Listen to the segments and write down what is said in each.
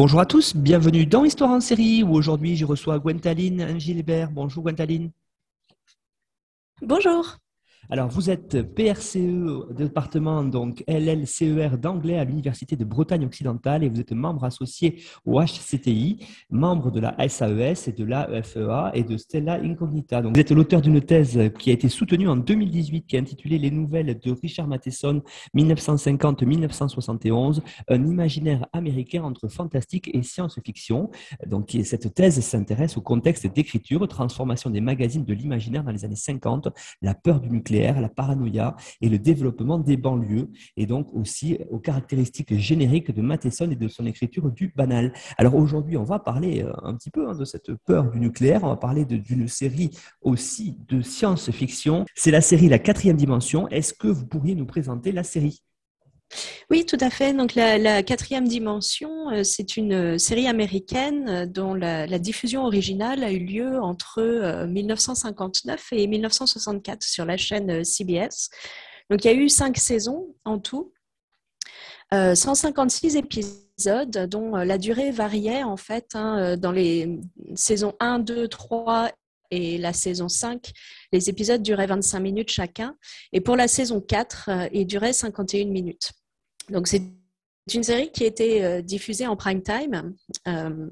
Bonjour à tous, bienvenue dans Histoire en série où aujourd'hui je reçois Gwentaline Gilbert. Bonjour Gwentaline. Bonjour. Alors, vous êtes PRCE, département donc LLCER d'anglais à l'Université de Bretagne occidentale et vous êtes membre associé au HCTI, membre de la SAES et de l'AFEA et de Stella Incognita. Donc, vous êtes l'auteur d'une thèse qui a été soutenue en 2018 qui est intitulée Les nouvelles de Richard Matheson 1950-1971, un imaginaire américain entre fantastique et science-fiction. Donc, cette thèse s'intéresse au contexte d'écriture, transformation des magazines de l'imaginaire dans les années 50, la peur du nucléaire la paranoïa et le développement des banlieues, et donc aussi aux caractéristiques génériques de Matheson et de son écriture du banal. Alors aujourd'hui, on va parler euh, un petit peu hein, de cette peur du nucléaire, on va parler d'une série aussi de science-fiction. C'est la série La quatrième dimension. Est-ce que vous pourriez nous présenter la série? Oui, tout à fait. Donc la, quatrième dimension, euh, c'est une euh, série américaine euh, dont la, diffusion originale a eu lieu entre 1959 et 1964 sur la chaîne CBS. Donc il y a eu cinq saisons en tout, 156 épisodes dont la durée variait en fait hein, dans les saisons 1, 2, 3 et la saison 5, les épisodes duraient 25 minutes chacun. Et pour la saison 4, ils duraient 51 minutes. Donc c'est une série qui a été euh, diffusée en prime time euh,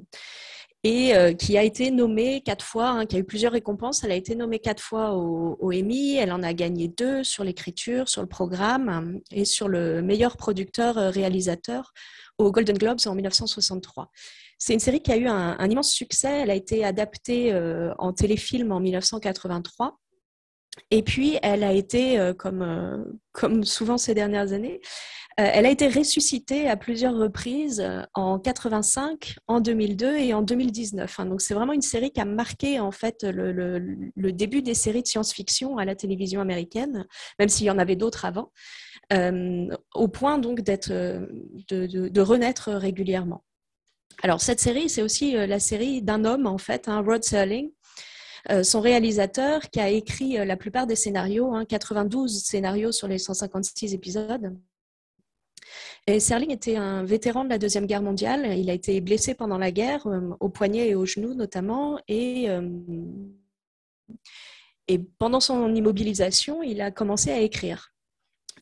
et euh, qui a été nommée quatre fois, hein, qui a eu plusieurs récompenses. Elle a été nommée quatre fois au, au Emmy. Elle en a gagné deux sur l'écriture, sur le programme et sur le meilleur producteur-réalisateur au Golden Globes en 1963. C'est une série qui a eu un, immense succès. Elle a été adaptée en téléfilm en 1983. Et puis, elle a été, comme, comme souvent ces dernières années, euh, elle a été ressuscitée à plusieurs reprises euh, en 85, en 2002 et en 2019. Hein. Donc c'est vraiment une série qui a marqué en fait le, début des séries de science-fiction à la télévision américaine, même s'il y en avait d'autres avant, euh, au point donc d'être de, renaître régulièrement. Alors cette série, c'est aussi la série d'un homme en fait, un Rod Serling, son réalisateur qui a écrit la plupart des scénarios, 92 hein, scénarios sur les 156 épisodes. Et Serling était un vétéran de la Deuxième Guerre mondiale. Il a été blessé pendant la guerre, euh, au poignet et au genou notamment. Euh, et pendant son immobilisation, il a commencé à écrire.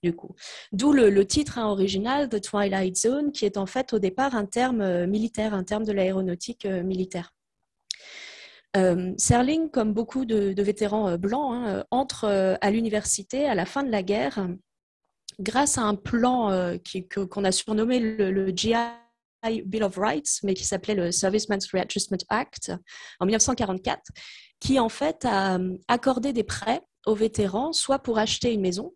Du coup. D'où le, titre hein, original, The Twilight Zone, qui est en fait au départ un terme euh, militaire, un terme de l'aéronautique militaire. Serling, comme beaucoup de, vétérans blancs, hein, entre à l'université à la fin de la guerre grâce à un plan euh, qu'on a surnommé le, GI Bill of Rights, mais qui s'appelait le Servicemen's Readjustment Act en 1944, qui en fait a euh, accordé des prêts aux vétérans, soit pour acheter une maison,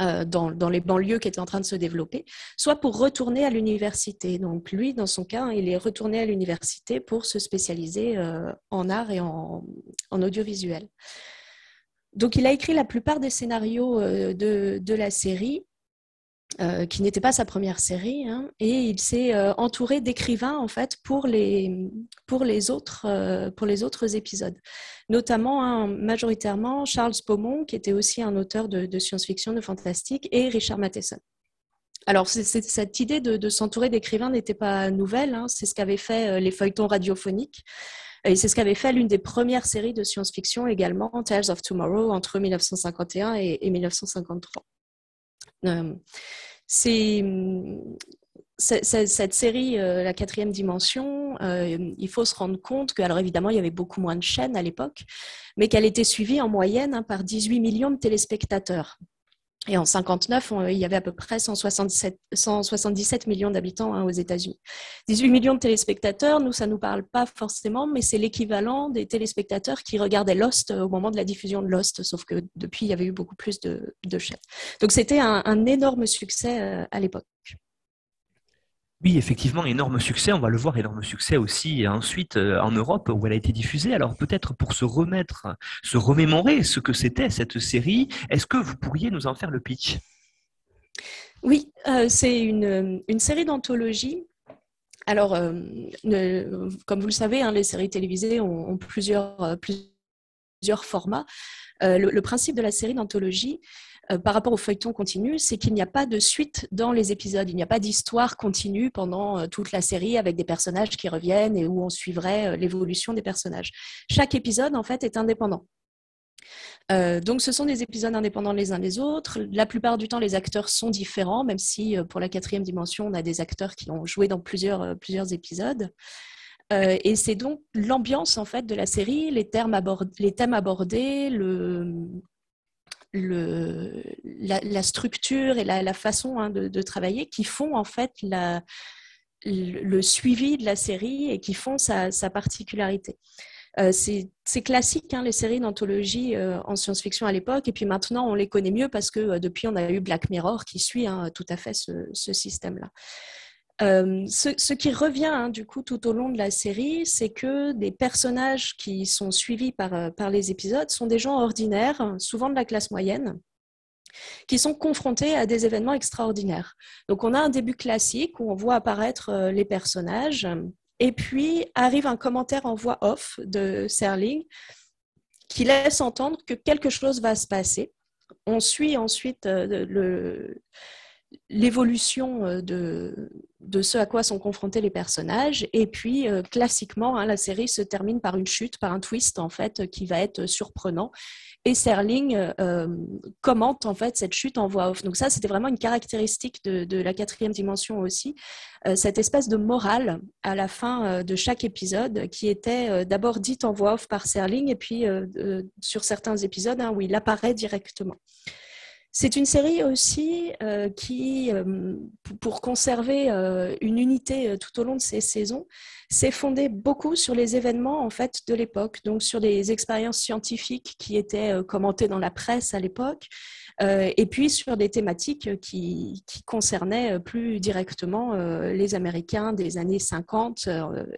euh, dans, les banlieues qui étaient en train de se développer, soit pour retourner à l'université. Donc lui, dans son cas, il est retourné à l'université pour se spécialiser en art et en audiovisuel. Donc, il a écrit la plupart des scénarios euh, de, la série, euh, qui n'était pas sa première série, hein, et il s'est euh, entouré d'écrivains en fait pour les, les autres épisodes, notamment hein, majoritairement Charles Beaumont, qui était aussi un auteur de, science-fiction, de fantastique, et Richard Matheson. Alors, cette idée de, s'entourer d'écrivains n'était pas nouvelle, hein, c'est ce qu'avaient fait les feuilletons radiophoniques. Et c'est ce qu'avait fait l'une des premières séries de science-fiction également, Tales of Tomorrow, entre 1951 et, 1953. Euh, c'est cette série, euh, la quatrième dimension, euh, il faut se rendre compte que, alors évidemment, il y avait beaucoup moins de chaînes à l'époque, mais qu'elle était suivie en moyenne hein, par 18 millions de téléspectateurs. Et en 59, il y avait à peu près 177 millions d'habitants hein, aux États-Unis. 18 millions de téléspectateurs, nous, ça ne nous parle pas forcément, mais c'est l'équivalent des téléspectateurs qui regardaient Lost au moment de la diffusion de Lost, sauf que depuis, il y avait eu beaucoup plus de, chaînes. Donc c'était un, énorme succès euh, à l'époque. Oui, effectivement, énorme succès. On va le voir, énorme succès aussi ensuite euh, en Europe où elle a été diffusée. Alors peut-être pour se remettre, se remémorer ce que c'était cette série, est-ce que vous pourriez nous en faire le pitch? Oui, euh, c'est une, série d'anthologie. Alors, euh, comme vous le savez, hein, les séries télévisées ont, plusieurs, plusieurs formats. le, principe de la série d'anthologie, euh, par rapport au feuilleton continu, c'est qu'il n'y a pas de suite dans les épisodes. Il n'y a pas d'histoire continue pendant euh, toute la série avec des personnages qui reviennent et où on suivrait euh, l'évolution des personnages. Chaque épisode, en fait, est indépendant. donc, ce sont des épisodes indépendants les uns des autres. La plupart du temps, les acteurs sont différents, même si pour la quatrième dimension, on a des acteurs qui ont joué dans plusieurs, épisodes. et c'est donc l'ambiance en fait de la série, les, les thèmes abordés, le, le, la, structure et la, façon hein, de, travailler qui font en fait le, suivi de la série et qui font sa, particularité. Euh, c'est classique, hein, les séries d'anthologie euh, en science-fiction à l'époque, et puis maintenant on les connaît mieux parce que euh, depuis on a eu Black Mirror qui suit hein, tout à fait ce système-là. Euh, ce, qui revient hein, du coup tout au long de la série, c'est que des personnages qui sont suivis par, euh, par les épisodes sont des gens ordinaires, souvent de la classe moyenne, qui sont confrontés à des événements extraordinaires. Donc on a un début classique où on voit apparaître euh, les personnages, et puis arrive un commentaire en voix off de Serling qui laisse entendre que quelque chose va se passer. On suit ensuite l'évolution de, de ce à quoi sont confrontés les personnages. Et puis, euh, classiquement, hein, la série se termine par une chute, par un twist, en fait, qui va être surprenant. Et Serling euh, commente, en fait, cette chute en voix off. Donc ça, c'était vraiment une caractéristique de, de la quatrième dimension aussi, cette espèce de morale à la fin de chaque épisode qui était d'abord dite en voix off par Serling et puis sur certains épisodes hein, où il apparaît directement. C'est une série aussi euh, qui, euh, pour conserver euh, une unité tout au long de ses saisons, s'est fondée beaucoup sur les événements en fait de l'époque, donc sur des expériences scientifiques qui étaient commentées dans la presse à l'époque, et puis sur des thématiques qui, qui concernaient plus directement les Américains des années 50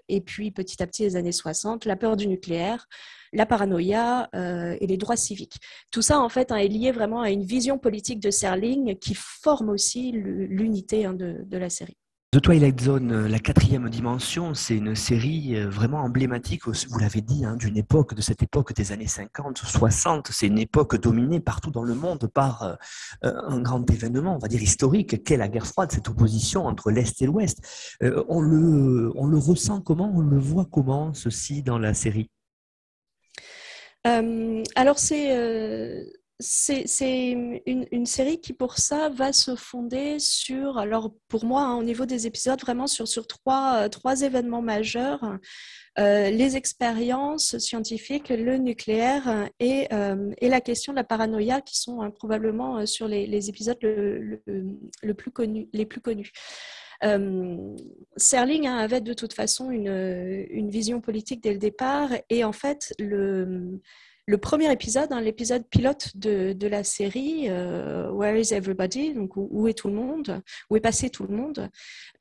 et puis petit à petit les années 60, la peur du nucléaire, la paranoïa euh, et les droits civiques. Tout ça, en fait, hein, est lié vraiment à une vision politique de Serling qui forme aussi l'unité hein, de, la série. The Twilight Zone, euh, la quatrième dimension, c'est une série euh, vraiment emblématique, vous l'avez dit, hein, d'une époque, de cette époque des années 50, 60. C'est une époque dominée partout dans le monde par un grand événement, on va dire historique, qu'est la guerre froide, cette opposition entre l'Est et l'Ouest. on, le, ressent comment, on le voit comment, ceci, dans la série? Euh, alors, c'est euh, c'est une, une, série qui, pour ça, va se fonder sur, alors pour moi, hein, au niveau des épisodes, vraiment sur, sur trois, euh, trois événements majeurs. les expériences scientifiques, le nucléaire et, et, la question de la paranoïa qui sont hein, probablement sur les, les épisodes le, le, plus connu, les plus connus. Euh, Serling hein, avait de toute façon une, vision politique dès le départ et en fait le, premier épisode, hein, l'épisode pilote de, la série euh, Where is Everybody, donc où, est tout le monde, où est passé tout le monde,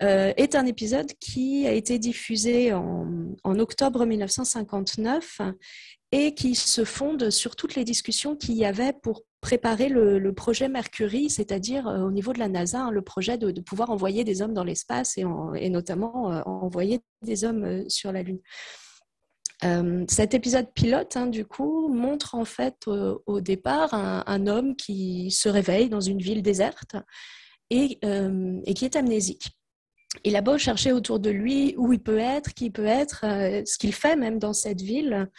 euh, est un épisode qui a été diffusé en, octobre 1959 et qui se fonde sur toutes les discussions qu'il y avait pour préparer le, projet Mercury, c'est-à-dire euh, au niveau de la NASA, hein, le projet de, pouvoir envoyer des hommes dans l'espace et, notamment envoyer des hommes sur la Lune. Cet épisode pilote, hein, du coup, montre en fait au départ un, homme qui se réveille dans une ville déserte et, et qui est amnésique. Il a beau chercher autour de lui où il peut être, qui il peut être, ce qu'il fait même dans cette ville,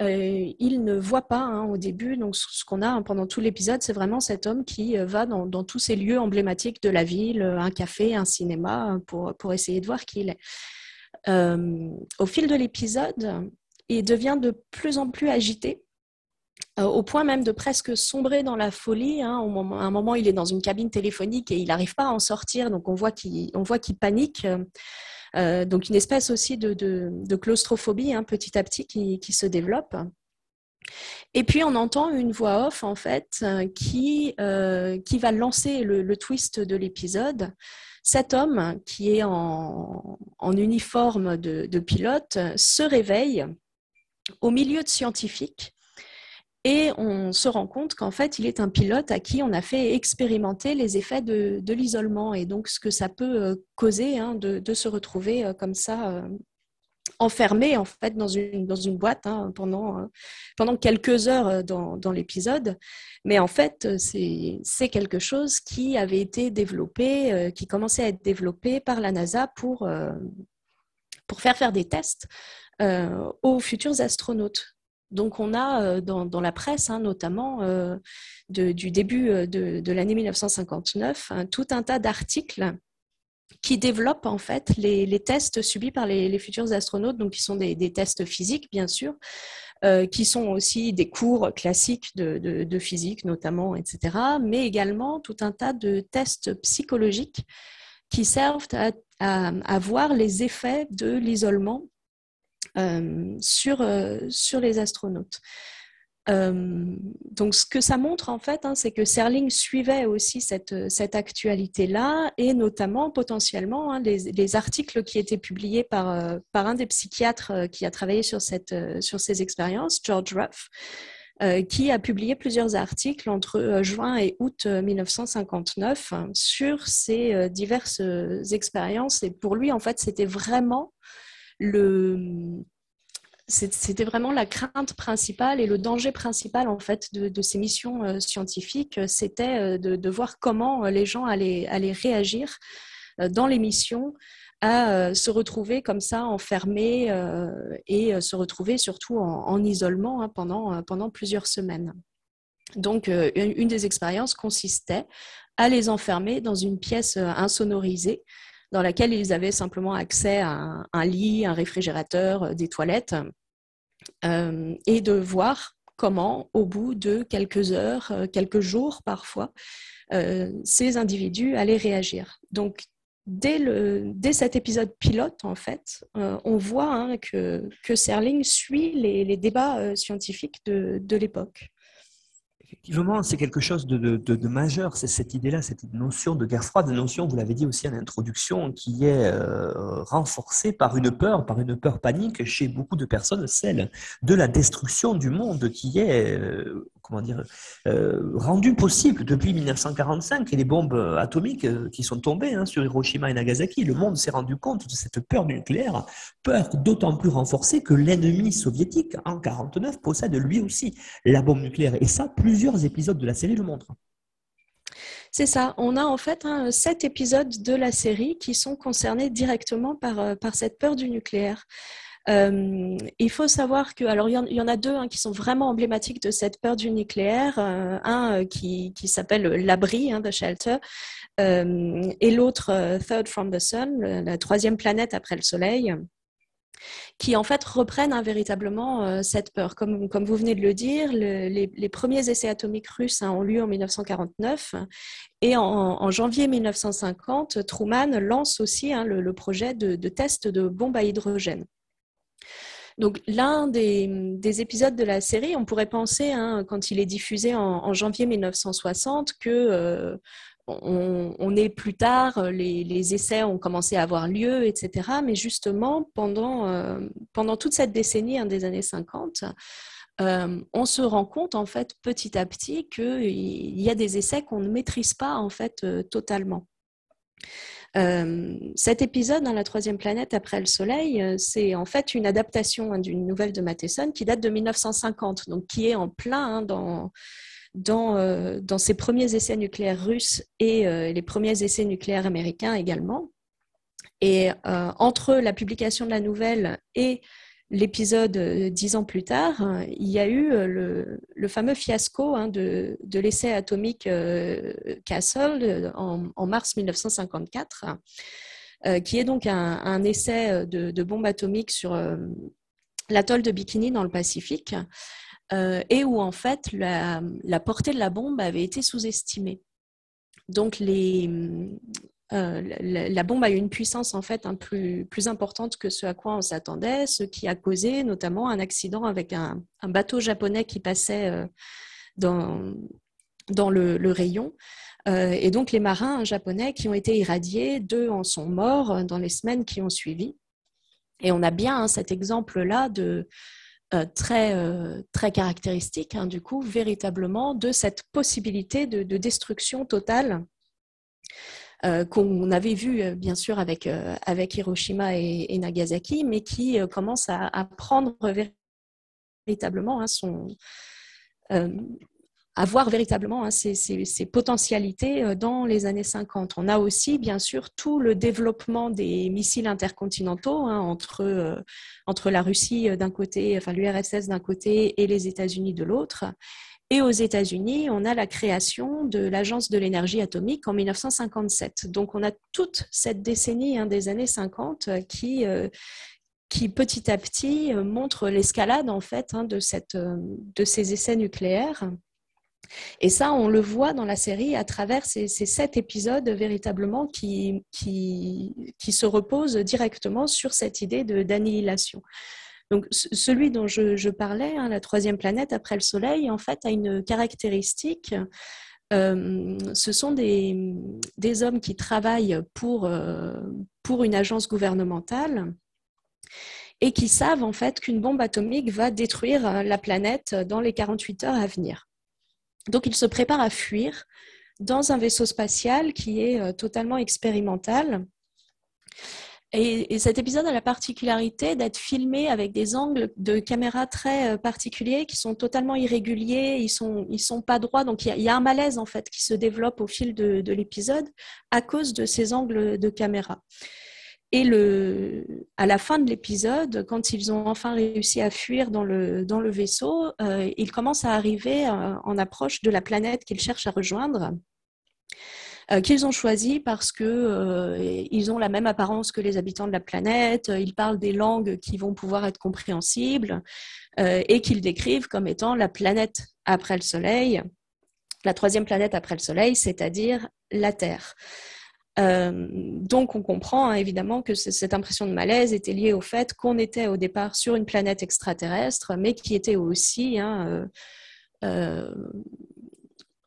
euh, il ne voit pas hein, au début. Donc, ce qu'on a hein, pendant tout l'épisode, c'est vraiment cet homme qui euh, va dans, tous ces lieux emblématiques de la ville, euh, un café, un cinéma, pour, pour essayer de voir qui il est. au fil de l'épisode, il devient de plus en plus agité. au point même de presque sombrer dans la folie. Hein. à un moment, il est dans une cabine téléphonique et il n'arrive pas à en sortir, donc on voit qu'il panique. Euh, donc une espèce aussi de, claustrophobie hein, petit à petit qui, se développe. Et puis on entend une voix off en fait qui va lancer le, twist de l'épisode. Cet homme qui est en, uniforme de, pilote se réveille au milieu de scientifiques et on se rend compte qu'en fait, il est un pilote à qui on a fait expérimenter les effets de, l'isolement. Et donc ce que ça peut euh, causer hein, de, se retrouver euh, comme ça euh, enfermé en fait dans une, boîte hein, pendant, pendant quelques heures dans, dans l'épisode. Mais en fait, c'est quelque chose qui avait été développé, qui commençait à être développé par la NASA pour, faire faire des tests aux futurs astronautes. Donc on a euh, dans, la presse, hein, notamment euh, du début euh, de, l'année 1959, tout un tas d'articles qui développent en fait les, tests subis par les, futurs astronautes, donc qui sont des, tests physiques bien sûr, qui sont aussi des cours classiques de, physique notamment, etc., mais également tout un tas de tests psychologiques qui servent à voir les effets de l'isolement euh, euh, sur les astronautes. Euh, donc, ce que ça montre en fait, hein, c'est que Serling suivait aussi cette, cette actualité-là et notamment potentiellement hein, les, articles qui étaient publiés par, par un des psychiatres qui a travaillé sur, cette, sur ces expériences, George Ruff, qui a publié plusieurs articles entre juin et août 1959 hein, sur ces diverses expériences. Et pour lui, en fait, c'était vraiment le, c'était vraiment la crainte principale et le danger principal en fait de, ces missions euh, scientifiques, c'était euh, de, voir comment euh, les gens allaient, réagir dans les missions à se retrouver comme ça enfermés et se retrouver surtout en, isolement hein, pendant plusieurs semaines. Donc, une des expériences consistait à les enfermer dans une pièce insonorisée dans laquelle ils avaient simplement accès à un, lit, un réfrigérateur, euh, des toilettes, euh, et de voir comment, au bout de quelques heures, euh, quelques jours parfois, ces individus allaient réagir. Donc, dès, le, dès cet épisode pilote, en fait, on voit hein, que, que Serling suit les, débats scientifiques de, de l'époque. Effectivement, c'est quelque chose de, majeur, c'est cette idée-là, cette notion de guerre froide, notion, vous l'avez dit aussi en introduction, qui est euh, renforcée par une peur, par une peur panique chez beaucoup de personnes, celle de la destruction du monde qui est, euh, comment dire, euh, rendue possible depuis 1945 et les bombes atomiques qui sont tombées hein, sur Hiroshima et Nagasaki. Le monde s'est rendu compte de cette peur nucléaire, peur d'autant plus renforcée que l'ennemi soviétique en 1949 possède lui aussi la bombe nucléaire. Et ça, plusieurs épisodes de la série le montrent. C'est ça. On a en fait sept épisodes de la série qui sont concernés directement euh, par cette peur du nucléaire. Euh, il faut savoir que, alors il y, en, a deux hein, qui sont vraiment emblématiques de cette peur du nucléaire. Euh, un qui, qui s'appelle l'abri, hein, The Shelter, et l'autre Third from the Sun, la troisième planète après le Soleil qui en fait reprennent hein, véritablement euh, cette peur. Comme, comme vous venez de le dire, les, premiers essais atomiques russes hein, ont lieu en 1949 et en, janvier 1950, Truman lance aussi le, projet de, test de bombes à hydrogène. Donc l'un des, épisodes de la série, on pourrait penser, quand il est diffusé en, janvier 1960, que euh, on, est plus tard, les, essais ont commencé à avoir lieu, etc. Mais justement, pendant, euh, pendant toute cette décennie hein, des années 50, euh, on se rend compte en fait petit à petit qu'il y a des essais qu'on ne maîtrise pas en fait totalement. Cet épisode, dans La troisième planète après le Soleil, c'est en fait une adaptation hein, d'une nouvelle de Matheson qui date de 1950, donc qui est en plein hein, dans euh, dans ces premiers essais nucléaires russes et euh, les premiers essais nucléaires américains également. Et euh, entre la publication de la nouvelle et l'épisode dix ans plus tard, il y a eu le, le fameux fiasco hein, de, l'essai atomique Castle en, mars 1954, qui est donc un, essai de, de, bombe atomique sur l'atoll de Bikini dans le Pacifique. Euh, et où en fait la, portée de la bombe avait été sous-estimée. Donc les, la, bombe a eu une puissance en fait un plus, importante que ce à quoi on s'attendait, ce qui a causé notamment un accident avec un, bateau japonais qui passait dans, dans le, rayon. et donc les marins japonais qui ont été irradiés, deux en sont morts dans les semaines qui ont suivi. Et on a bien hein, cet exemple-là de, euh, très, euh, très caractéristique, hein, du coup, véritablement, de cette possibilité de, destruction totale euh, qu'on avait vu, bien sûr, avec, avec Hiroshima et, Nagasaki, mais qui commence à, à, prendre véritablement hein, son, avoir véritablement hein, potentialités euh, dans les années 50. On a aussi, bien sûr, tout le développement des missiles intercontinentaux hein, entre, euh, entre la Russie euh, d'un côté, enfin l'URSS d'un côté et les États-Unis de l'autre. Et aux États-Unis, on a la création de l'Agence de l'énergie atomique en 1957. Donc, on a toute cette décennie hein, des années 50 qui, qui petit à petit montre l'escalade en fait de, cette, de ces essais nucléaires et ça, on le voit dans la série à travers ces, sept épisodes véritablement qui, se reposent directement sur cette idée d'annihilation. Donc, celui dont je, parlais, hein, la troisième planète après le Soleil, en fait, a une caractéristique. Euh, ce sont des, hommes qui travaillent pour, euh, pour une agence gouvernementale et qui savent en fait qu'une bombe atomique va détruire la planète dans les 48 heures à venir. Donc, il se prépare à fuir dans un vaisseau spatial qui est euh, totalement expérimental. Et, cet épisode a la particularité d'être filmé avec des angles de caméra très euh, particuliers qui sont totalement irréguliers, ils sont, ils sont pas droits. Donc il y, a, un malaise en fait qui se développe au fil de, de l'épisode à cause de ces angles de caméra. Et le, à la fin de l'épisode, quand ils ont enfin réussi à fuir dans le, dans le vaisseau, euh, ils commencent à arriver euh, en approche de la planète qu'ils cherchent à rejoindre. Euh, qu'ils ont choisi parce que ils ont la même apparence que les habitants de la planète, ils parlent des langues qui vont pouvoir être compréhensibles et qu'ils décrivent comme étant la planète après le Soleil, la troisième planète après le Soleil, c'est-à-dire la Terre. Euh, donc on comprend hein, évidemment que cette impression de malaise était liée au fait qu'on était au départ sur une planète extraterrestre, mais qui était aussi hein, euh, euh,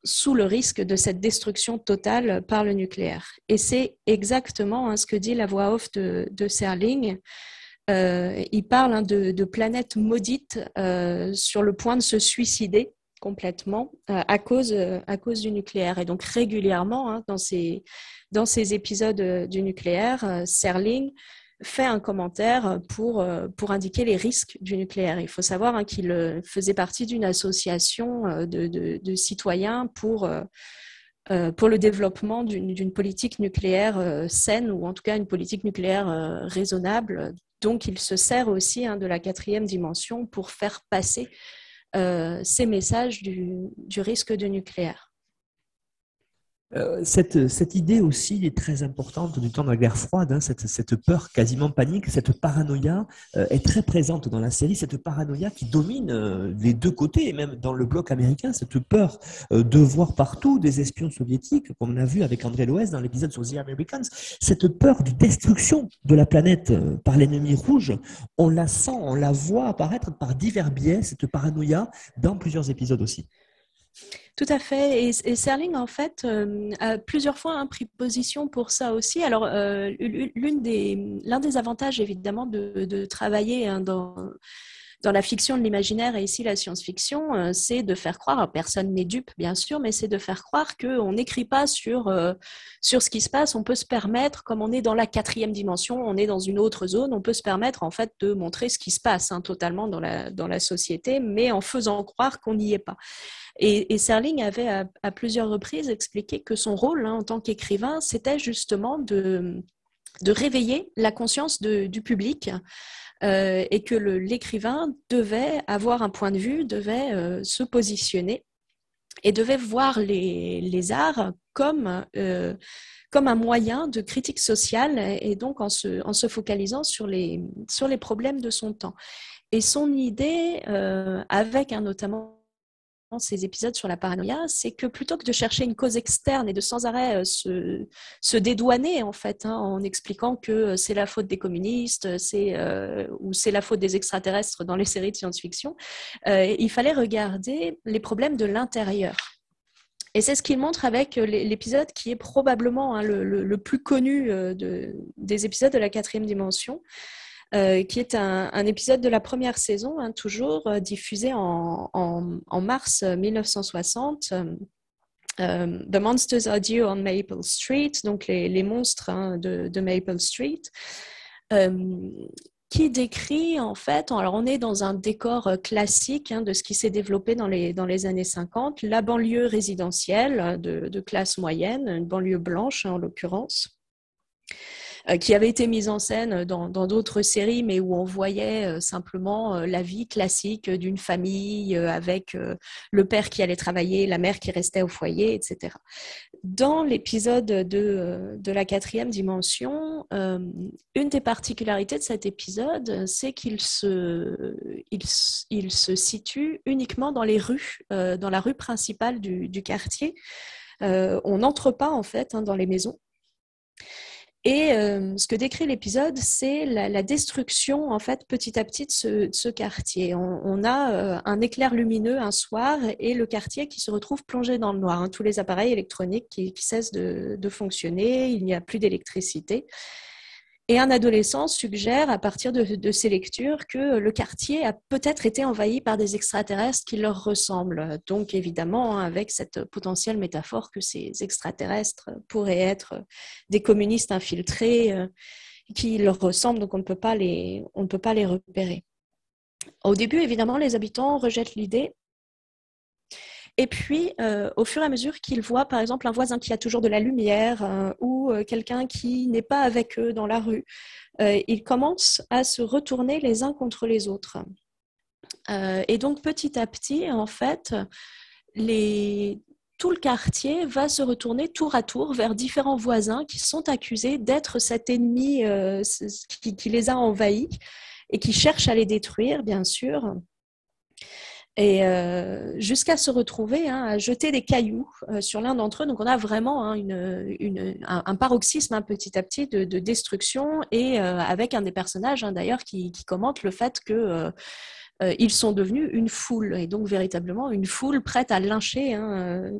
sous le risque de cette destruction totale par le nucléaire. Et c'est exactement hein, ce que dit la voix off de, Serling. il parle de, de planètes maudites sur le point de se suicider complètement à, cause, à cause du nucléaire. Et donc régulièrement, dans ces dans ces épisodes euh, du nucléaire, euh, Serling fait un commentaire pour, euh, pour indiquer les risques du nucléaire. Il faut savoir hein, qu'il faisait partie d'une association de, de, citoyens pour, le développement d'une politique nucléaire saine, ou en tout cas une politique nucléaire raisonnable. Donc il se sert aussi hein, de la quatrième dimension pour faire passer ces messages du, du risque de nucléaire. Euh, cette, idée aussi est très importante du temps de la guerre froide, hein, cette, peur quasiment panique, cette paranoïa euh, est très présente dans la série, cette paranoïa qui domine euh, les deux côtés, et même dans le bloc américain, cette peur de voir partout des espions soviétiques, comme on a vu avec André Loès dans l'épisode sur The Americans, cette peur de destruction de la planète par l'ennemi rouge, on la sent, on la voit apparaître par divers biais, cette paranoïa, dans plusieurs épisodes aussi. Tout à fait. Et, Serling, en fait, euh, a plusieurs fois hein, pris position pour ça aussi. Alors, euh, l'un des, avantages, évidemment, de, travailler hein, dans dans la fiction de l'imaginaire et ici la science-fiction, euh, c'est de faire croire, personne n'est dupe bien sûr, mais c'est de faire croire qu'on n'écrit pas sur, euh, sur ce qui se passe, on peut se permettre, comme on est dans la quatrième dimension, on est dans une autre zone, on peut se permettre en fait de montrer ce qui se passe hein, totalement dans la, dans la société, mais en faisant croire qu'on n'y est pas. Et, Serling avait à, plusieurs reprises expliqué que son rôle hein, en tant qu'écrivain, c'était justement de, de réveiller la conscience du public euh, et que l'écrivain devait avoir un point de vue, devait euh, se positionner et devait voir les, arts comme, euh, comme un moyen de critique sociale et donc en se, focalisant sur les, sur les problèmes de son temps. Et son idée, avec notamment ces épisodes sur la paranoïa, c'est que plutôt que de chercher une cause externe et de sans arrêt se, se dédouaner en fait, hein, en expliquant que c'est la faute des communistes, c'est ou c'est la faute des extraterrestres dans les séries de science-fiction, il fallait regarder les problèmes de l'intérieur. Et c'est ce qu'il montre avec l'épisode qui est probablement hein, le, plus connu de, des épisodes de la quatrième dimension, euh, qui est un, épisode de la première saison, hein, toujours euh, diffusé en, mars 1960. Euh, The Monsters Are Due on Maple Street, donc les, monstres hein, de, Maple Street, qui décrit en fait, alors on est dans un décor classique hein, de ce qui s'est développé dans les, années 50, la banlieue résidentielle de, de classe moyenne, une banlieue blanche en l'occurrence. Euh, qui avait été mise en scène dans d'autres séries, mais où on voyait euh, simplement euh, la vie classique d'une famille avec le père qui allait travailler, la mère qui restait au foyer, etc. Dans l'épisode de, de, la quatrième dimension, une des particularités de cet épisode, c'est qu'il se, il, se situe uniquement dans les rues, dans la rue principale du, du quartier. on n'entre pas en fait hein, dans les maisons. Et euh, ce que décrit l'épisode, c'est la, destruction, en fait, petit à petit de ce, quartier. On, a euh, un éclair lumineux un soir et le quartier qui se retrouve plongé dans le noir. Hein. tous les appareils électroniques qui, cessent de, fonctionner, il n'y a plus d'électricité. Et un adolescent suggère, à partir de, ces lectures, que le quartier a peut-être été envahi par des extraterrestres qui leur ressemblent. Donc, évidemment, hein, avec cette potentielle métaphore que ces extraterrestres pourraient être des communistes infiltrés euh, qui leur ressemblent, donc on ne peut pas les, on ne peut pas les repérer. Au début, évidemment, les habitants rejettent l'idée et puis, euh, au fur et à mesure qu'ils voient, par exemple, un voisin qui a toujours de la lumière euh, ou euh, quelqu'un qui n'est pas avec eux dans la rue, ils commencent à se retourner les uns contre les autres. et donc, petit à petit, en fait, tout le quartier va se retourner tour à tour vers différents voisins qui sont accusés d'être cet ennemi qui, les a envahis et qui cherche à les détruire, bien sûr et euh, jusqu'à se retrouver hein, à jeter des cailloux euh, sur l'un d'entre eux. Donc on a vraiment hein, un, paroxysme hein, petit à petit de, destruction et euh, avec un des personnages d'ailleurs qui, commente le fait que ils sont devenus une foule et donc véritablement une foule prête à lyncher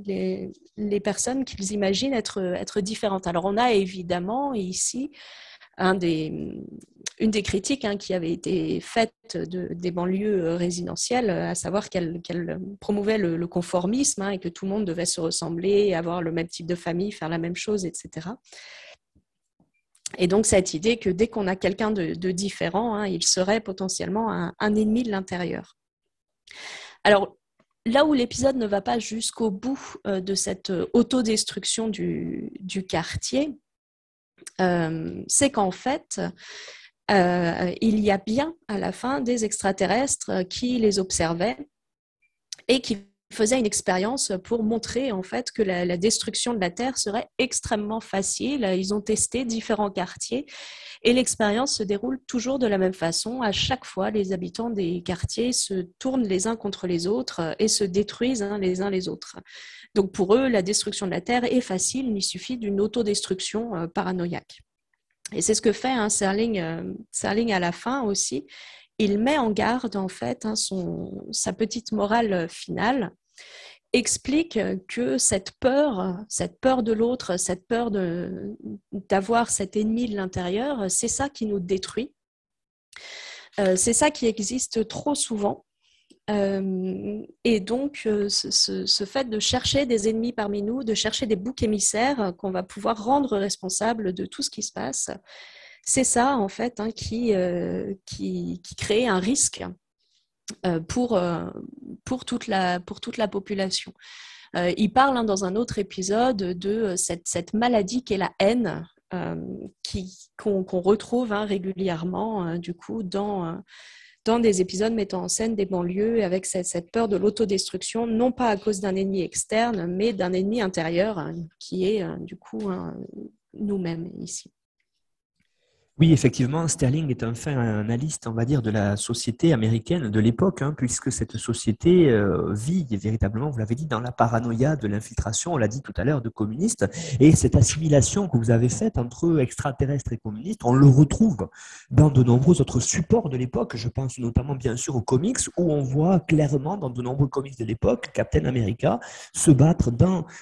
les, les, personnes qu'ils imaginent être, être différentes. Alors on a évidemment ici une des critiques hein, qui avait été faite de, des banlieues euh, résidentielles, à savoir qu'elle promouvait le, conformisme hein, et que tout le monde devait se ressembler, avoir le même type de famille, faire la même chose, etc. Et donc cette idée que dès qu'on a quelqu'un de, différent, hein, il serait potentiellement un, ennemi de l'intérieur. Alors là où l'épisode ne va pas jusqu'au bout euh, de cette autodestruction du, du quartier, euh, c'est qu'en fait, euh, il y a bien à la fin des extraterrestres qui les observaient et qui faisaient une expérience pour montrer en fait que la, destruction de la Terre serait extrêmement facile. Ils ont testé différents quartiers et l'expérience se déroule toujours de la même façon. À chaque fois, les habitants des quartiers se tournent les uns contre les autres et se détruisent les uns les autres. Donc pour eux, la destruction de la Terre est facile, il suffit d'une autodestruction euh, paranoïaque. Et c'est ce que fait hein, Serling, euh, Serling à la fin aussi. Il met en garde en fait hein, sa petite morale finale explique que cette peur, cette peur de l'autre, cette peur d'avoir cet ennemi de l'intérieur, c'est ça qui nous détruit. Euh, c'est ça qui existe trop souvent. Euh, et donc, euh, ce, fait de chercher des ennemis parmi nous, de chercher des boucs émissaires qu'on va pouvoir rendre responsables de tout ce qui se passe, c'est ça, en fait, hein, qui, euh, qui, qui, crée un risque pour, pour, toute, la, pour toute la population. il parle hein, dans un autre épisode de cette, cette maladie qu'est la haine, qu'on retrouve hein, régulièrement, du coup, dans dans des épisodes mettant en scène des banlieues avec cette, peur de l'autodestruction, non pas à cause d'un ennemi externe, mais d'un ennemi intérieur hein, qui est euh, du coup nous-mêmes ici. Oui, effectivement, Sterling est un fin analyste, on va dire, de la société américaine de l'époque, hein, puisque cette société euh, vit véritablement, vous l'avez dit, dans la paranoïa de l'infiltration, on l'a dit tout à l'heure, de communistes. Et cette assimilation que vous avez faite entre extraterrestres et communistes, on le retrouve dans de nombreux autres supports de l'époque. Je pense notamment, bien sûr, aux comics, où on voit clairement, dans de nombreux comics de l'époque, Captain America se battre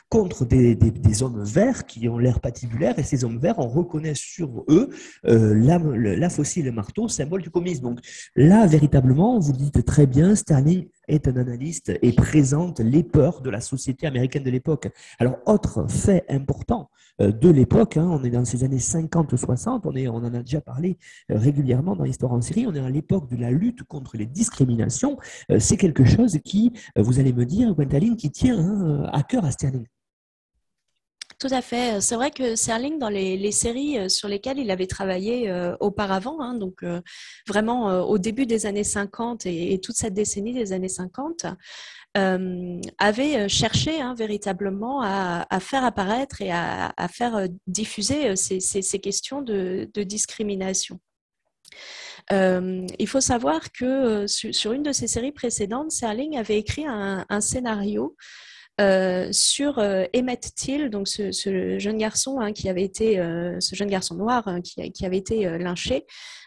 contre des, hommes verts qui ont l'air patibulaires. Et ces hommes verts, on reconnaît sur eux... Euh, la, la, fossile marteau, symbole du communisme. Donc là, véritablement, vous dites très bien, Sterling est un analyste et présente les peurs de la société américaine de l'époque. Alors, autre fait important euh, de l'époque, hein, on est dans ces années 50-60, on, on en a déjà parlé euh, régulièrement dans l'histoire en série, on est à l'époque de la lutte contre les discriminations. Euh, c'est quelque chose qui, vous allez me dire, Gwendoline, qui tient hein, à cœur à Sterling. Tout à fait. C'est vrai que Serling, dans les, séries euh, sur lesquelles il avait travaillé euh, auparavant, hein, donc euh, vraiment au début des années 50 et, toute cette décennie des années 50, avait cherché hein, véritablement à, faire apparaître et à, faire diffuser ces, questions de, discrimination. il faut savoir que sur, une de ses séries précédentes, Serling avait écrit un scénario euh, sur euh, Emmett Till, donc ce, jeune garçon hein, qui avait été, euh, ce jeune garçon noir hein, qui, avait été lynché.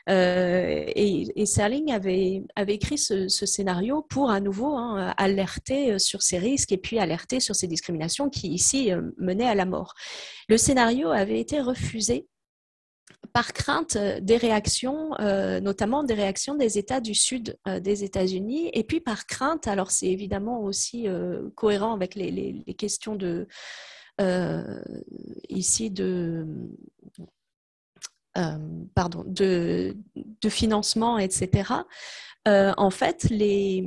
Et, Serling avait, avait écrit ce, scénario pour à nouveau hein, alerter sur ces risques et puis alerter sur ces discriminations qui ici menaient à la mort. Le scénario avait été refusé par crainte euh, des réactions, euh, notamment des réactions des États du Sud euh, des États-Unis, et puis par crainte, alors c'est évidemment aussi cohérent avec les, questions ici de, financement, etc. Euh, en fait, les,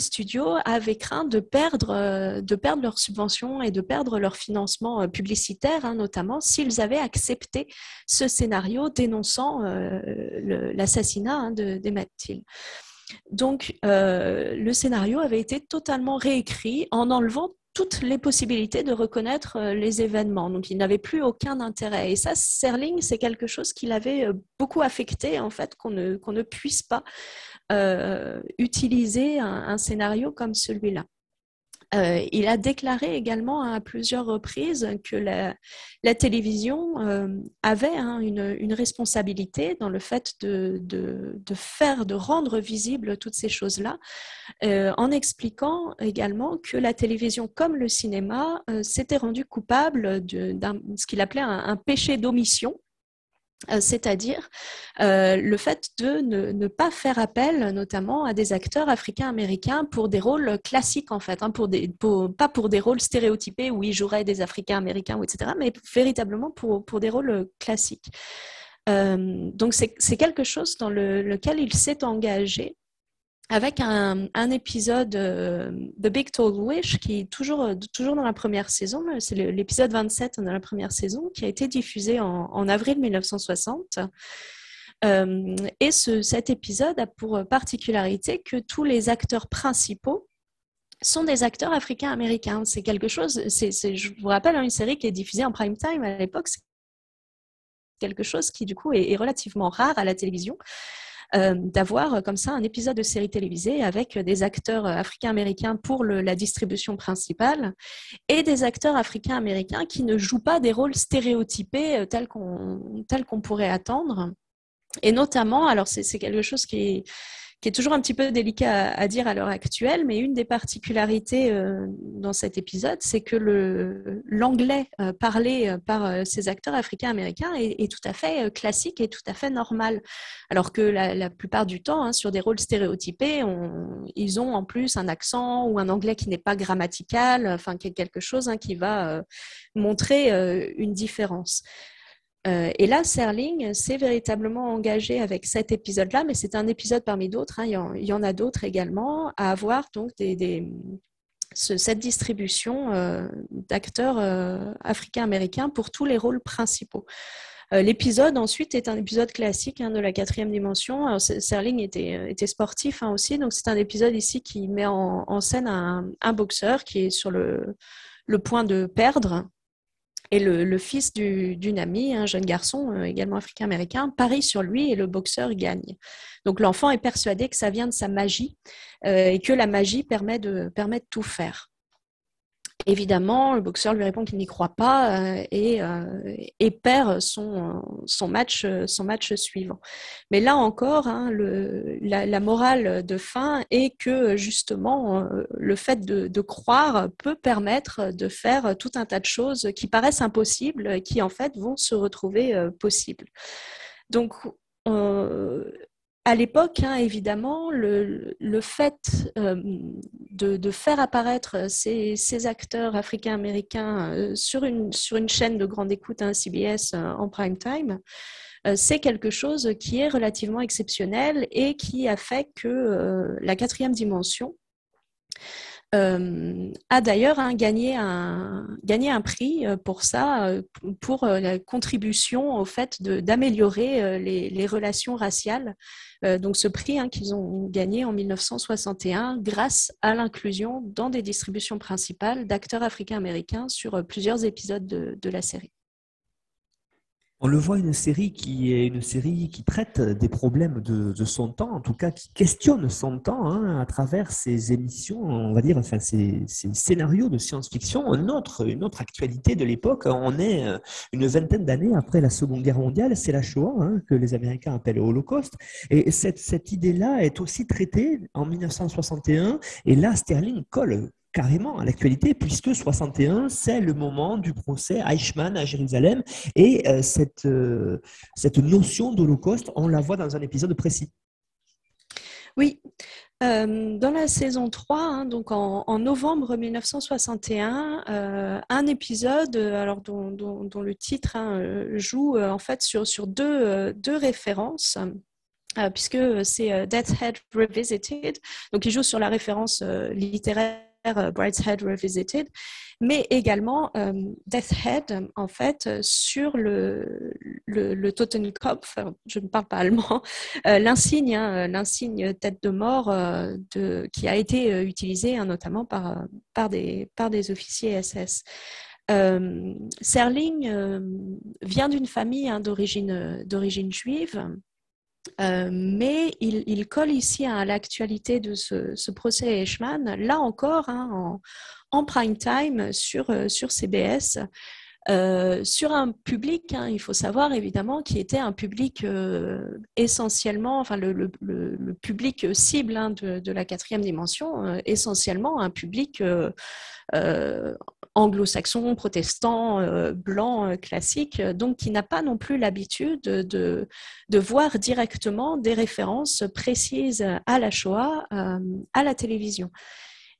studios avaient craint de perdre, euh, de perdre leurs subventions et de perdre leur financement euh, publicitaire, hein, notamment s'ils avaient accepté ce scénario dénonçant l'assassinat hein, d'Emmett Till. Donc, le scénario avait été totalement réécrit en enlevant toutes les possibilités de reconnaître les événements. Donc, il n'avait plus aucun intérêt. Et ça, Serling, c'est quelque chose qui l'avait beaucoup affecté, en fait, qu'on ne puisse pas euh, utiliser un, scénario comme celui-là. Euh, il a déclaré également à plusieurs reprises que la, télévision euh, avait hein, une, responsabilité dans le fait de, faire, de rendre visible toutes ces choses-là, en expliquant également que la télévision, comme le cinéma, s'était rendu coupable de ce qu'il appelait un péché d'omission, euh, c'est-à-dire euh, le fait de ne, pas faire appel notamment à des acteurs africains-américains pour des rôles classiques en fait, hein, pas pour des rôles stéréotypés où ils joueraient des africains-américains, etc., mais véritablement pour, pour des rôles classiques. Euh, donc c'est quelque chose dans lequel il s'est engagé avec un, épisode de The Big Tall Wish qui est toujours, toujours dans la première saison, c'est l'épisode 27 dans la première saison, qui a été diffusé en, avril 1960. Euh, et cet épisode a pour particularité que tous les acteurs principaux sont des acteurs africains-américains. C'est quelque chose, je vous rappelle, hein, une série qui est diffusée en prime time à l'époque, c'est quelque chose qui du coup est relativement rare à la télévision. Euh, d'avoir euh, comme ça un épisode de série télévisée avec des acteurs euh, africains-américains pour la distribution principale et des acteurs africains-américains qui ne jouent pas des rôles stéréotypés tels qu'on pourrait attendre. Et notamment, alors c'est quelque chose qui est qui toujours un petit peu délicat à, dire à l'heure actuelle, mais une des particularités euh, dans cet épisode, c'est que l'anglais euh, parlé euh, par ces acteurs africains-américains est, tout à fait classique et tout à fait normal. Alors que la, plupart du temps, hein, sur des rôles stéréotypés, ils ont en plus un accent ou un anglais qui n'est pas grammatical, enfin quelque chose hein, qui va montrer une différence. Euh, et là, Serling s'est véritablement engagé avec cet épisode-là, mais c'est un épisode parmi d'autres. Hein. il, y en a d'autres également à avoir donc cette distribution euh, d'acteurs euh, africains-américains pour tous les rôles principaux. L'épisode ensuite est un épisode classique hein, de la quatrième dimension. Serling était, sportif hein, aussi, donc c'est un épisode ici qui met en, scène un, boxeur qui est sur le point de perdre Et le, fils d'une amie, un jeune garçon, euh, également africain-américain, parie sur lui et le boxeur gagne. Donc l'enfant est persuadé que ça vient de sa magie euh, et que la magie permet de, permet de tout faire. Évidemment, le boxeur lui répond qu'il n'y croit pas euh, et, euh, et, perd son, match, suivant. Mais là encore, hein, la, morale de fin est que justement, euh, le fait de, de, croire peut permettre de faire tout un tas de choses qui paraissent impossibles, qui en fait vont se retrouver possibles. Donc, à l'époque, hein, évidemment, le, fait euh, de, faire apparaître ces, acteurs africains-américains euh, sur, une, chaîne de grande écoute, un hein, CBS euh, en prime time, c'est quelque chose qui est relativement exceptionnel et qui a fait que la quatrième dimension a d'ailleurs hein, gagné, un, prix euh, pour ça, euh, pour la contribution au fait d'améliorer les, relations raciales. donc ce prix hein, qu'ils ont gagné en 1961 grâce à l'inclusion dans des distributions principales d'acteurs africains-américains sur plusieurs épisodes de, de la série. On le voit, une série qui est une série qui traite des problèmes de, son temps, en tout cas qui questionne son temps hein, à travers ses émissions, on va dire, enfin ses, scénarios de science-fiction. Une autre, une autre actualité de l'époque, on est euh, une vingtaine d'années après la Seconde Guerre mondiale, c'est la Shoah, hein, que les Américains appellent Holocauste. Et cette, cette idée-là est aussi traitée en 1961, et là, Sterling colle carrément à l'actualité, puisque 61, c'est le moment du procès Eichmann à Jérusalem. Et euh, cette, euh, cette notion d'Holocauste, on la voit dans un épisode précis. Oui, euh, dans la saison 3, hein, donc en, novembre 1961, un épisode alors dont, le titre hein, joue en fait sur, sur deux, deux références. puisque c'est Death Head Revisited, donc il joue sur la référence littéraire Brideshead Revisited, mais également euh, Death Head, en fait, sur le, le, Totenkopf, je ne parle pas allemand, euh, l'insigne, hein, l'insigne tête de mort de, qui a été utilisé hein, notamment par, par, des, par des officiers SS. Serling vient d'une famille hein, d'origine, d'origine juive. Euh, mais il, colle ici à l'actualité de ce, procès Eichmann, là encore hein, en, prime time sur, euh, CBS, euh, sur un public, hein, il faut savoir évidemment, qui était un public essentiellement, enfin le, public cible hein, de, la quatrième dimension, essentiellement un public anglo-saxon, protestant, euh, blanc, euh, classique, donc qui n'a pas non plus l'habitude de, voir directement des références précises à la Shoah euh, à la télévision.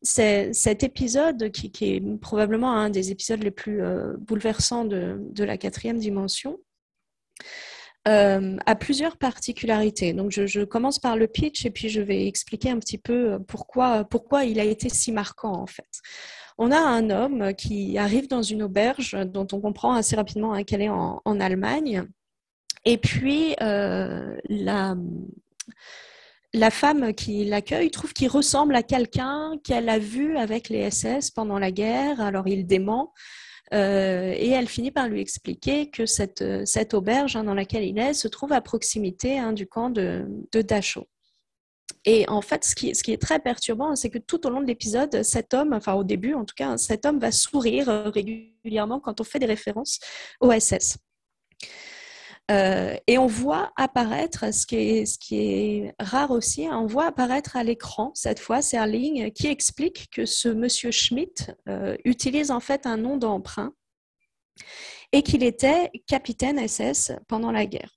Cet épisode qui, est probablement un des épisodes les plus bouleversants de, la quatrième dimension. a plusieurs particularités. Donc, je, commence par le pitch et puis je vais expliquer un petit peu pourquoi il a été si marquant en fait on a un homme qui arrive dans une auberge dont on comprend assez rapidement hein, qu'elle est en, Allemagne. Et puis, euh, la, femme qui l'accueille trouve qu'il ressemble à quelqu'un qu'elle a vu avec les SS pendant la guerre. Alors, il dément. Euh, et elle finit par lui expliquer que cette, auberge hein, dans laquelle il est se trouve à proximité hein, du camp de Dachau. Et en fait, ce qui, est très perturbant, c'est que tout au long de l'épisode, cet homme, enfin au début en tout cas, cet homme va sourire euh, régulièrement quand on fait des références au SS. Euh, et on voit apparaître, ce qui est, rare aussi, hein, on voit apparaître à l'écran, cette fois, Serling, qui explique que ce monsieur Schmidt euh, utilise en fait un nom d'emprunt et qu'il était capitaine SS pendant la guerre.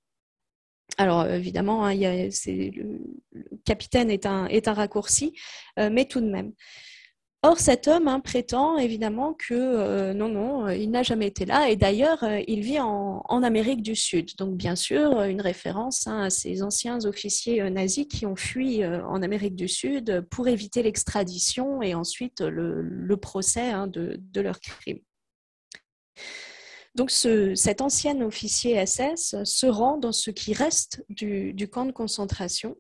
Alors évidemment, hein, le, capitaine est un, est raccourci, euh, mais tout de même. Or, cet homme hein, prétend évidemment que euh, non, non, euh, il n'a jamais été là. Et d'ailleurs, il vit en, Amérique du Sud. Donc, bien sûr, une référence hein, à ces anciens officiers nazis qui ont fui en Amérique du Sud pour éviter l'extradition et ensuite le, procès de, de leurs crimes. Donc cet ancien officier SS se rend dans ce qui reste du, camp de concentration.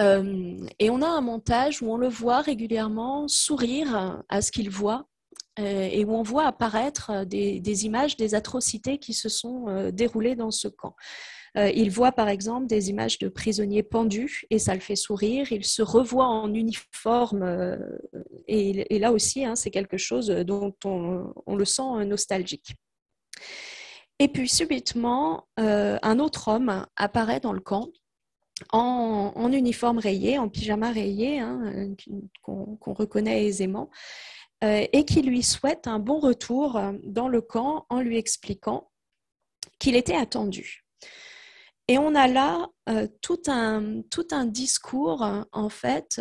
Euh, et on a un montage où on le voit régulièrement sourire à ce qu'il voit et où on voit apparaître des, images des atrocités qui se sont déroulées dans ce camp. Il voit par exemple des images de prisonniers pendus et ça le fait sourire. Il se revoit en uniforme et, là aussi, hein, c'est quelque chose dont on, le sent nostalgique. Et puis subitement, un autre homme apparaît dans le camp en, uniforme rayé, en pyjama rayé, hein, qu'on reconnaît aisément, euh, et qui lui souhaite un bon retour dans le camp en lui expliquant qu'il était attendu. Et on a là euh, tout, un, tout un discours, en fait,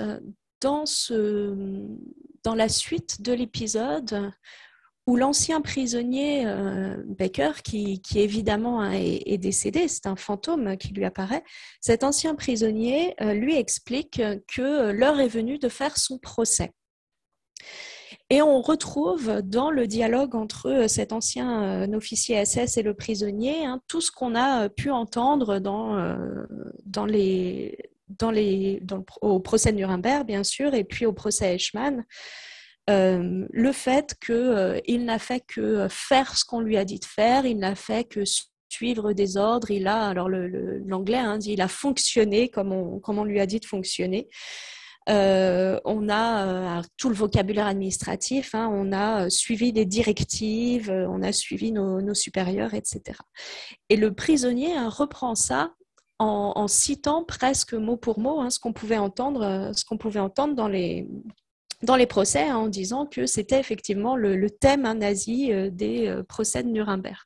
dans, ce, dans la suite de l'épisode où l'ancien prisonnier euh, Baker, qui, évidemment hein, est, décédé, c'est un fantôme qui lui apparaît, cet ancien prisonnier euh, lui explique que l'heure est venue de faire son procès. Et on retrouve dans le dialogue entre euh, cet ancien officier SS et le prisonnier hein, tout ce qu'on a pu entendre dans, les, au procès de Nuremberg, bien sûr, et puis au procès Eichmann. Euh, le fait qu'il euh, n'a fait que faire ce qu'on lui a dit de faire, il n'a fait que suivre des ordres, il a, alors l'anglais hein, dit, il a fonctionné comme on, comme on lui a dit de fonctionner. Euh, on a tout le vocabulaire administratif, hein, on a suivi des directives, on a suivi nos, supérieurs, etc. Et le prisonnier hein, reprend ça en, citant presque mot pour mot ce qu'on pouvait entendre, ce qu'on pouvait entendre dans les dans les procès hein, en disant que c'était effectivement le, thème hein, nazi euh, des euh, procès de Nuremberg.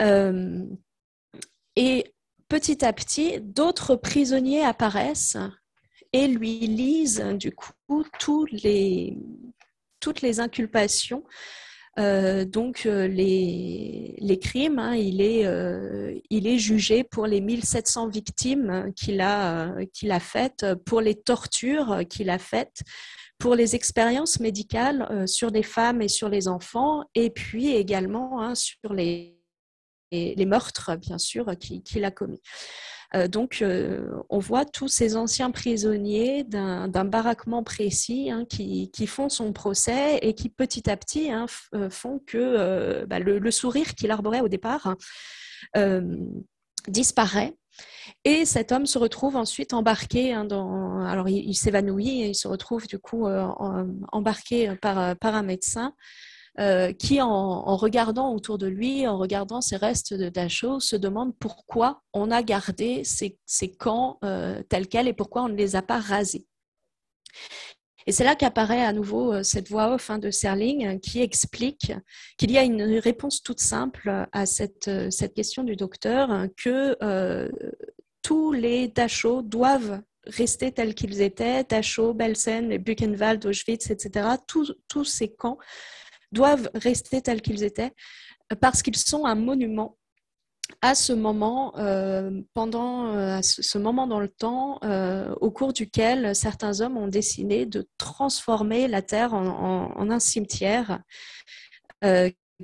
Euh, et petit à petit, d'autres prisonniers apparaissent et lui lisent du coup les, toutes les inculpations donc les, les, crimes, hein, il, est, il est jugé pour les 1700 victimes qu'il a, qu'il a faites, pour les tortures qu'il a faites, pour les expériences médicales sur les femmes et sur les enfants, et puis également hein, sur les, les, meurtres, bien sûr, qu'il a commis. Euh, donc, euh, on voit tous ces anciens prisonniers d'un baraquement précis hein, qui, font son procès et qui petit à petit hein, euh, font que bah, le, sourire qu'il arborait au départ disparaît. Et cet homme se retrouve ensuite embarqué hein, dans. Alors, il, s'évanouit et il se retrouve du coup embarqué par un médecin euh, qui, en, regardant autour de lui, en regardant ces restes de Dachau, se demande pourquoi on a gardé ces, camps euh, tels quels et pourquoi on ne les a pas rasés. Et c'est là qu'apparaît à nouveau euh, cette voix off hein, de Serling qui explique qu'il y a une réponse toute simple à cette, question du docteur, que tous les Dachau doivent rester tels qu'ils étaient, Dachau, Belsen, Buchenwald, Auschwitz, etc. tous ces camps doivent rester tels qu'ils étaient parce qu'ils sont un monument à ce moment, euh, pendant euh, ce moment dans le temps, euh, au cours duquel certains hommes ont décidé de transformer la Terre en, un cimetière,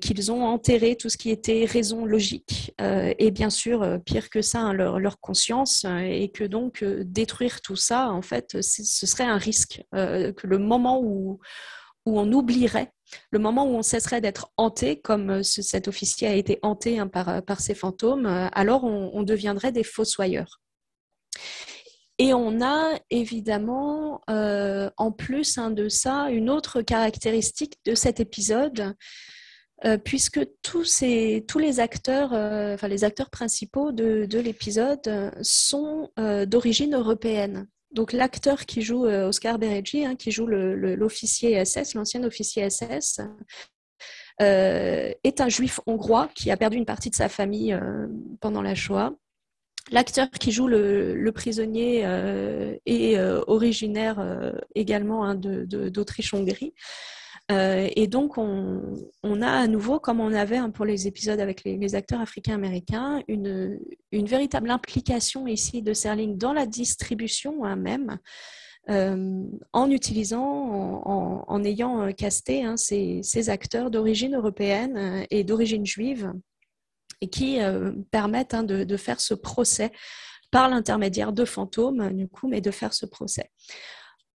qu'ils ont enterré tout ce qui était raison logique, et bien sûr, pire que ça, hein, leur, leur, conscience, et que donc détruire tout ça, en fait, ce serait un risque, que le moment où, où on oublierait le moment où on cesserait d'être hanté, comme euh, cet officier a été hanté hein, par, euh, par, ces fantômes, euh, alors on, deviendrait des fossoyeurs. Et on a évidemment, en plus hein, de ça, une autre caractéristique de cet épisode, puisque tous, ces, les acteurs, enfin les acteurs principaux de l'épisode sont d'origine européenne. Donc l'acteur qui joue euh, Oscar Bereggi, hein, qui joue l'officier SS, l'ancien officier SS, euh, est un juif hongrois qui a perdu une partie de sa famille euh, pendant la Shoah. L'acteur qui joue le, prisonnier est originaire également hein, d'Autriche-Hongrie. Euh, et donc, on, a à nouveau, comme on avait hein, pour les épisodes avec les, acteurs africains-américains, une, véritable implication ici de Serling dans la distribution hein, même, euh, en utilisant, en, ayant euh, casté hein, ces, acteurs d'origine européenne et d'origine juive, et qui permettent de, de, faire ce procès par l'intermédiaire de fantômes, du coup, mais de faire ce procès.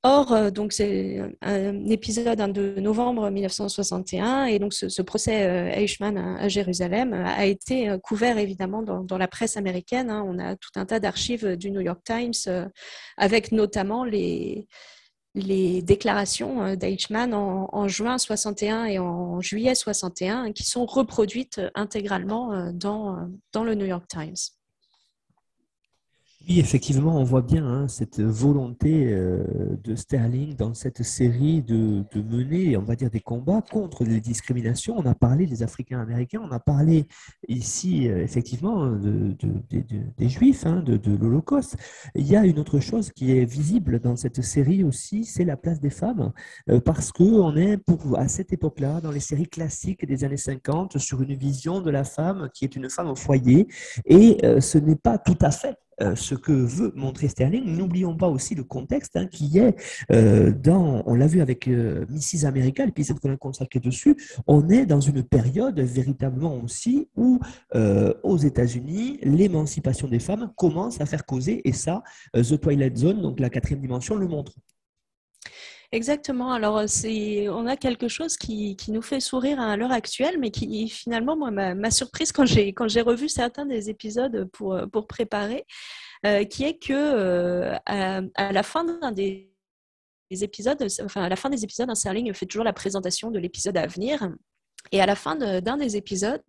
Or, euh, donc c'est un épisode de novembre 1961 et donc ce, procès euh, Eichmann à, Jérusalem a été euh, couvert évidemment dans, la presse américaine. Hein. On a tout un tas d'archives du New York Times avec notamment les, déclarations d'Eichmann en, juin 61 et en juillet 61 qui sont reproduites intégralement dans le New York Times. Oui, effectivement, on voit bien hein, cette volonté euh, de Sterling dans cette série de, mener, on va dire, des combats contre les discriminations. On a parlé des Africains américains, on a parlé ici, euh, effectivement, des Juifs, hein, de, l'Holocauste. Il y a une autre chose qui est visible dans cette série aussi, c'est la place des femmes, euh, parce qu'on est, pour, à cette époque-là, dans les séries classiques des années 50, sur une vision de la femme qui est une femme au foyer, et ce n'est pas tout à fait euh, ce que veut montrer Sterling. N'oublions pas aussi le contexte hein, qui est euh, dans, on l'a vu avec euh, Mrs. America, l'épisode qu'on a consacré dessus, on est dans une période véritablement aussi où aux États-Unis, l'émancipation des femmes commence à faire causer, et ça, The Twilight Zone, donc la quatrième dimension, le montre. Exactement. Alors, c'est, on a quelque chose qui, nous fait sourire à l'heure actuelle, mais qui finalement, moi, m'a, surprise quand j'ai, quand j'ai revu certains des épisodes pour, pour préparer, euh, qui est que euh, à, la fin d'un des, épisodes, enfin à la fin des épisodes, un Serling fait toujours la présentation de l'épisode à venir. Et à la fin d'un des épisodes,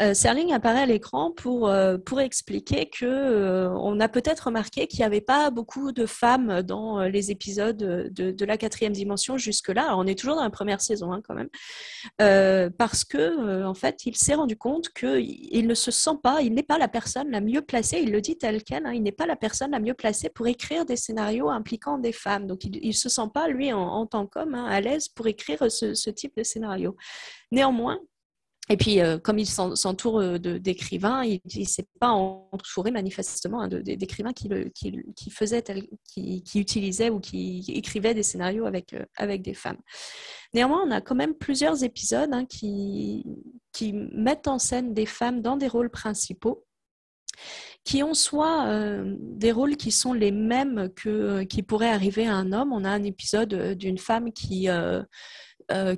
euh, Serling apparaît à l'écran pour, euh, pour expliquer que euh, on a peut-être remarqué qu'il n'y avait pas beaucoup de femmes dans les épisodes de, de la quatrième dimension jusque-là. On est toujours dans la première saison hein, quand même, parce que en fait, il s'est rendu compte qu'il ne se sent pas, il n'est pas la personne la mieux placée. Il le dit tel quel, hein, il n'est pas la personne la mieux placée pour écrire des scénarios impliquant des femmes. Donc, il ne se sent pas lui en, tant qu'homme hein, à l'aise pour écrire ce type de scénario. Néanmoins, et puis, euh, comme il s'entoure euh, d'écrivains, il ne s'est pas entouré manifestement d'écrivains qui, utilisaient ou qui écrivaient des scénarios avec, euh, avec des femmes. Néanmoins, on a quand même plusieurs épisodes hein, qui, mettent en scène des femmes dans des rôles principaux qui ont soit des rôles qui sont les mêmes que qui pourraient arriver à un homme. On a un épisode d'une femme qui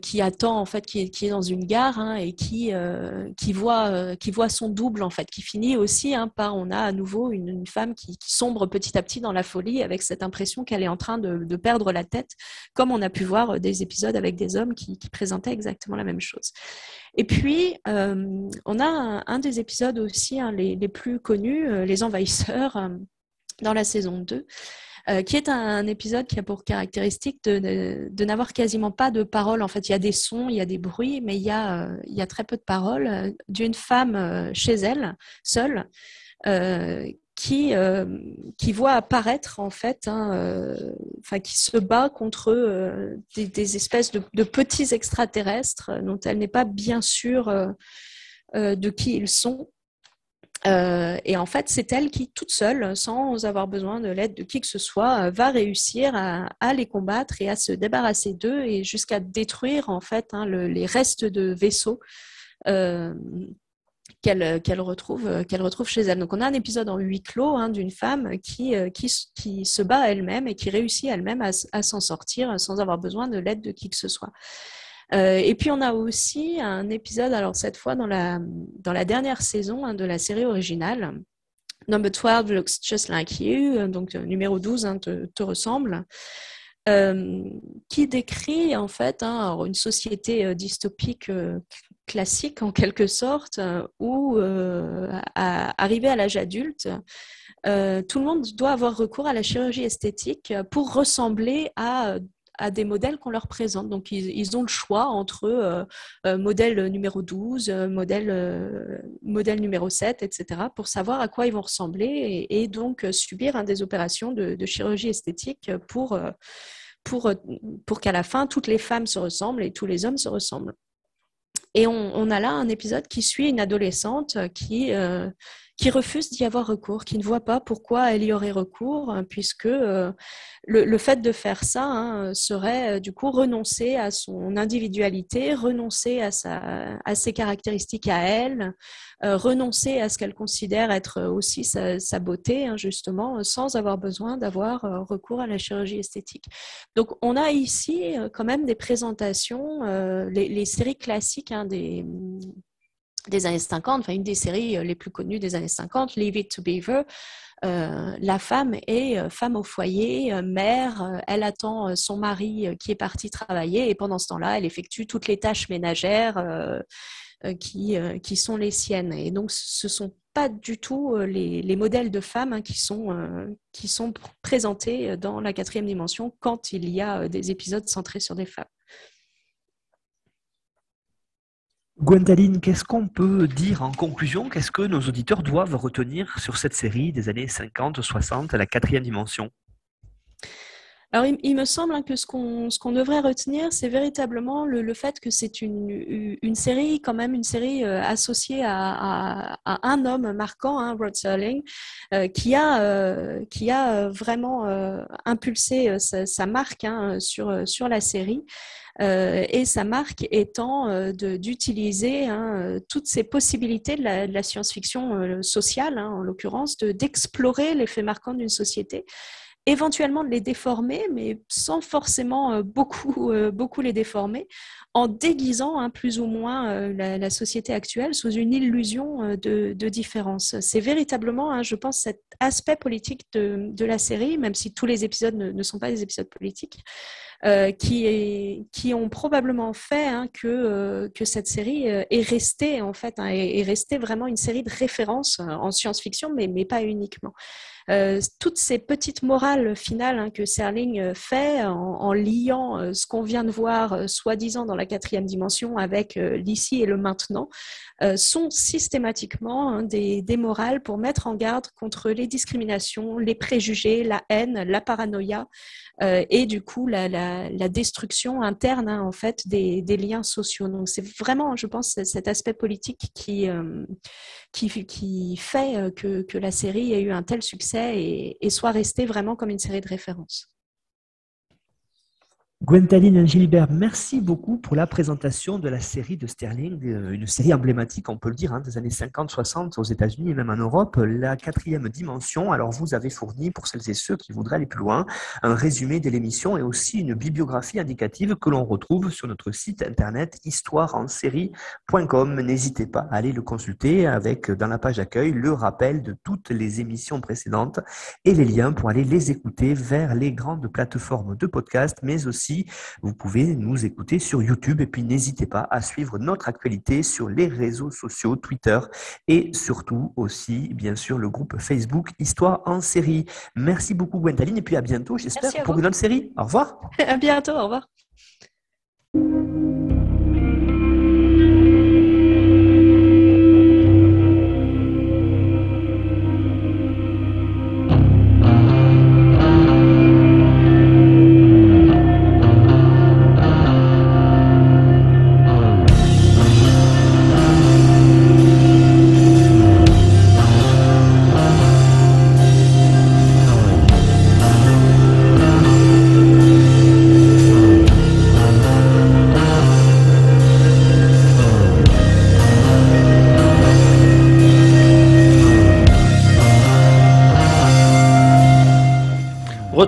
qui attend en fait, qui est, dans une gare hein, et qui euh, euh, qui voit son double en fait, qui finit aussi hein, par on a à nouveau une, femme qui, sombre petit à petit dans la folie avec cette impression qu'elle est en train de, perdre la tête, comme on a pu voir des épisodes avec des hommes qui, présentaient exactement la même chose. Et puis on a un, un, des épisodes aussi hein, les, les, plus connus, les envahisseurs dans la saison 2 euh, qui est un, épisode qui a pour caractéristique de, n'avoir quasiment pas de paroles. En fait, il y a des sons, il y a des bruits, mais il y a, euh, très peu de paroles euh, d'une femme chez elle, seule, qui, voit apparaître en fait, hein, qui se bat contre des, des, espèces de, de, petits extraterrestres dont elle n'est pas bien sûre de qui ils sont. Euh, et en fait, c'est elle qui, toute seule, sans avoir besoin de l'aide de qui que ce soit, euh, va réussir à, les combattre et à se débarrasser d'eux et jusqu'à détruire en fait hein, les restes de vaisseaux euh, qu'elle retrouve, chez elle. Donc, on a un épisode en huis clos hein, d'une femme qui, se bat elle-même et qui réussit elle-même à s'en sortir sans avoir besoin de l'aide de qui que ce soit. Euh, et puis on a aussi un épisode, alors cette fois dans la, dans la dernière saison hein, de la série originale, Number 12 looks just like you, donc euh, numéro 12 hein, te, te, ressemble, euh, qui décrit en fait hein, une société dystopique classique en quelque sorte, où arrivé à l'âge adulte, tout le monde doit avoir recours à la chirurgie esthétique pour ressembler à à des modèles qu'on leur présente. Donc, ils, ont le choix entre euh, euh, modèle numéro 12, euh, modèle, modèle numéro 7, etc., pour savoir à quoi ils vont ressembler et, donc subir des opérations de, chirurgie esthétique pour, pour, pour qu'à la fin, toutes les femmes se ressemblent et tous les hommes se ressemblent. Et on, a là un épisode qui suit une adolescente qui, qui refuse d'y avoir recours, qui ne voit pas pourquoi elle y aurait recours, hein, puisque le, le, fait de faire ça hein, serait du coup renoncer à son individualité, renoncer à, sa, à ses caractéristiques à elle, renoncer à ce qu'elle considère être aussi sa, sa beauté, hein, justement, sans avoir besoin d'avoir recours à la chirurgie esthétique. Donc on a ici quand même des présentations, les, les, séries classiques des des années 50, enfin une des séries euh, les plus connues des années 50, Leave It to Beaver. Euh, la femme est euh, femme au foyer, mère, elle attend son mari qui est parti travailler et pendant ce temps-là, elle effectue toutes les tâches ménagères qui, qui sont les siennes. Et donc, ce sont pas du tout les, les modèles de femmes hein, qui, sont, qui sont présentés dans la quatrième dimension quand il y a des épisodes centrés sur des femmes. Gwendoline, qu'est-ce qu'on peut dire en conclusion? Qu'est-ce que nos auditeurs doivent retenir sur cette série des années 50-60, la quatrième dimension? Alors, il, me semble hein, que ce qu'on devrait retenir, c'est véritablement le, le, fait que c'est une, une série, quand même, une série euh, associée à, à, un homme marquant, hein, Rod Serling, euh, qui a, euh, qui a vraiment impulsé sa, sa marque hein, sur, sur la série. Euh, et sa marque étant euh, d'utiliser hein, toutes ces possibilités de la, science-fiction euh, sociale, hein, en l'occurrence, d'explorer les faits marquants d'une société éventuellement de les déformer, mais sans forcément beaucoup, beaucoup les déformer, en déguisant hein, plus ou moins la, société actuelle sous une illusion de, différence. C'est véritablement, je pense, cet aspect politique de, la série, même si tous les épisodes ne sont pas des épisodes politiques, euh, qui, ont probablement fait hein, que, euh, que cette série euh, est restée en fait, hein, est, est, restée vraiment une série de références en science-fiction, mais pas uniquement. Euh, toutes ces petites morales finales hein, que Serling fait en, liant ce qu'on vient de voir, soi-disant dans la quatrième dimension, avec l'ici et le maintenant, sont systématiquement hein, des, morales pour mettre en garde contre les discriminations, les préjugés, la haine, la paranoïa, euh, et du coup la, destruction interne hein, en fait des, liens sociaux. Donc c'est vraiment, je pense, cet aspect politique qui euh, fait euh, que, que, la série ait eu un tel succès et, et soit restée vraiment comme une série de référence. Gwendoline Gilbert, merci beaucoup pour la présentation de la série de Sterling, euh, une série emblématique, on peut le dire, hein, des années 50-60 aux États-Unis et même en Europe, la quatrième dimension. Alors, vous avez fourni, pour celles et ceux qui voudraient aller plus loin, un résumé de l'émission et aussi une bibliographie indicative que l'on retrouve sur notre site internet histoireensérie.com. N'hésitez pas à aller le consulter avec, dans la page d'accueil, le rappel de toutes les émissions précédentes et les liens pour aller les écouter vers les grandes plateformes de podcast, mais aussi vous pouvez nous écouter sur YouTube et puis n'hésitez pas à suivre notre actualité sur les réseaux sociaux, Twitter et surtout aussi, bien sûr, le groupe Facebook Histoire en série. Merci beaucoup Gwendoline et puis à bientôt, j'espère, pour une autre série. Au revoir. À bientôt, au revoir.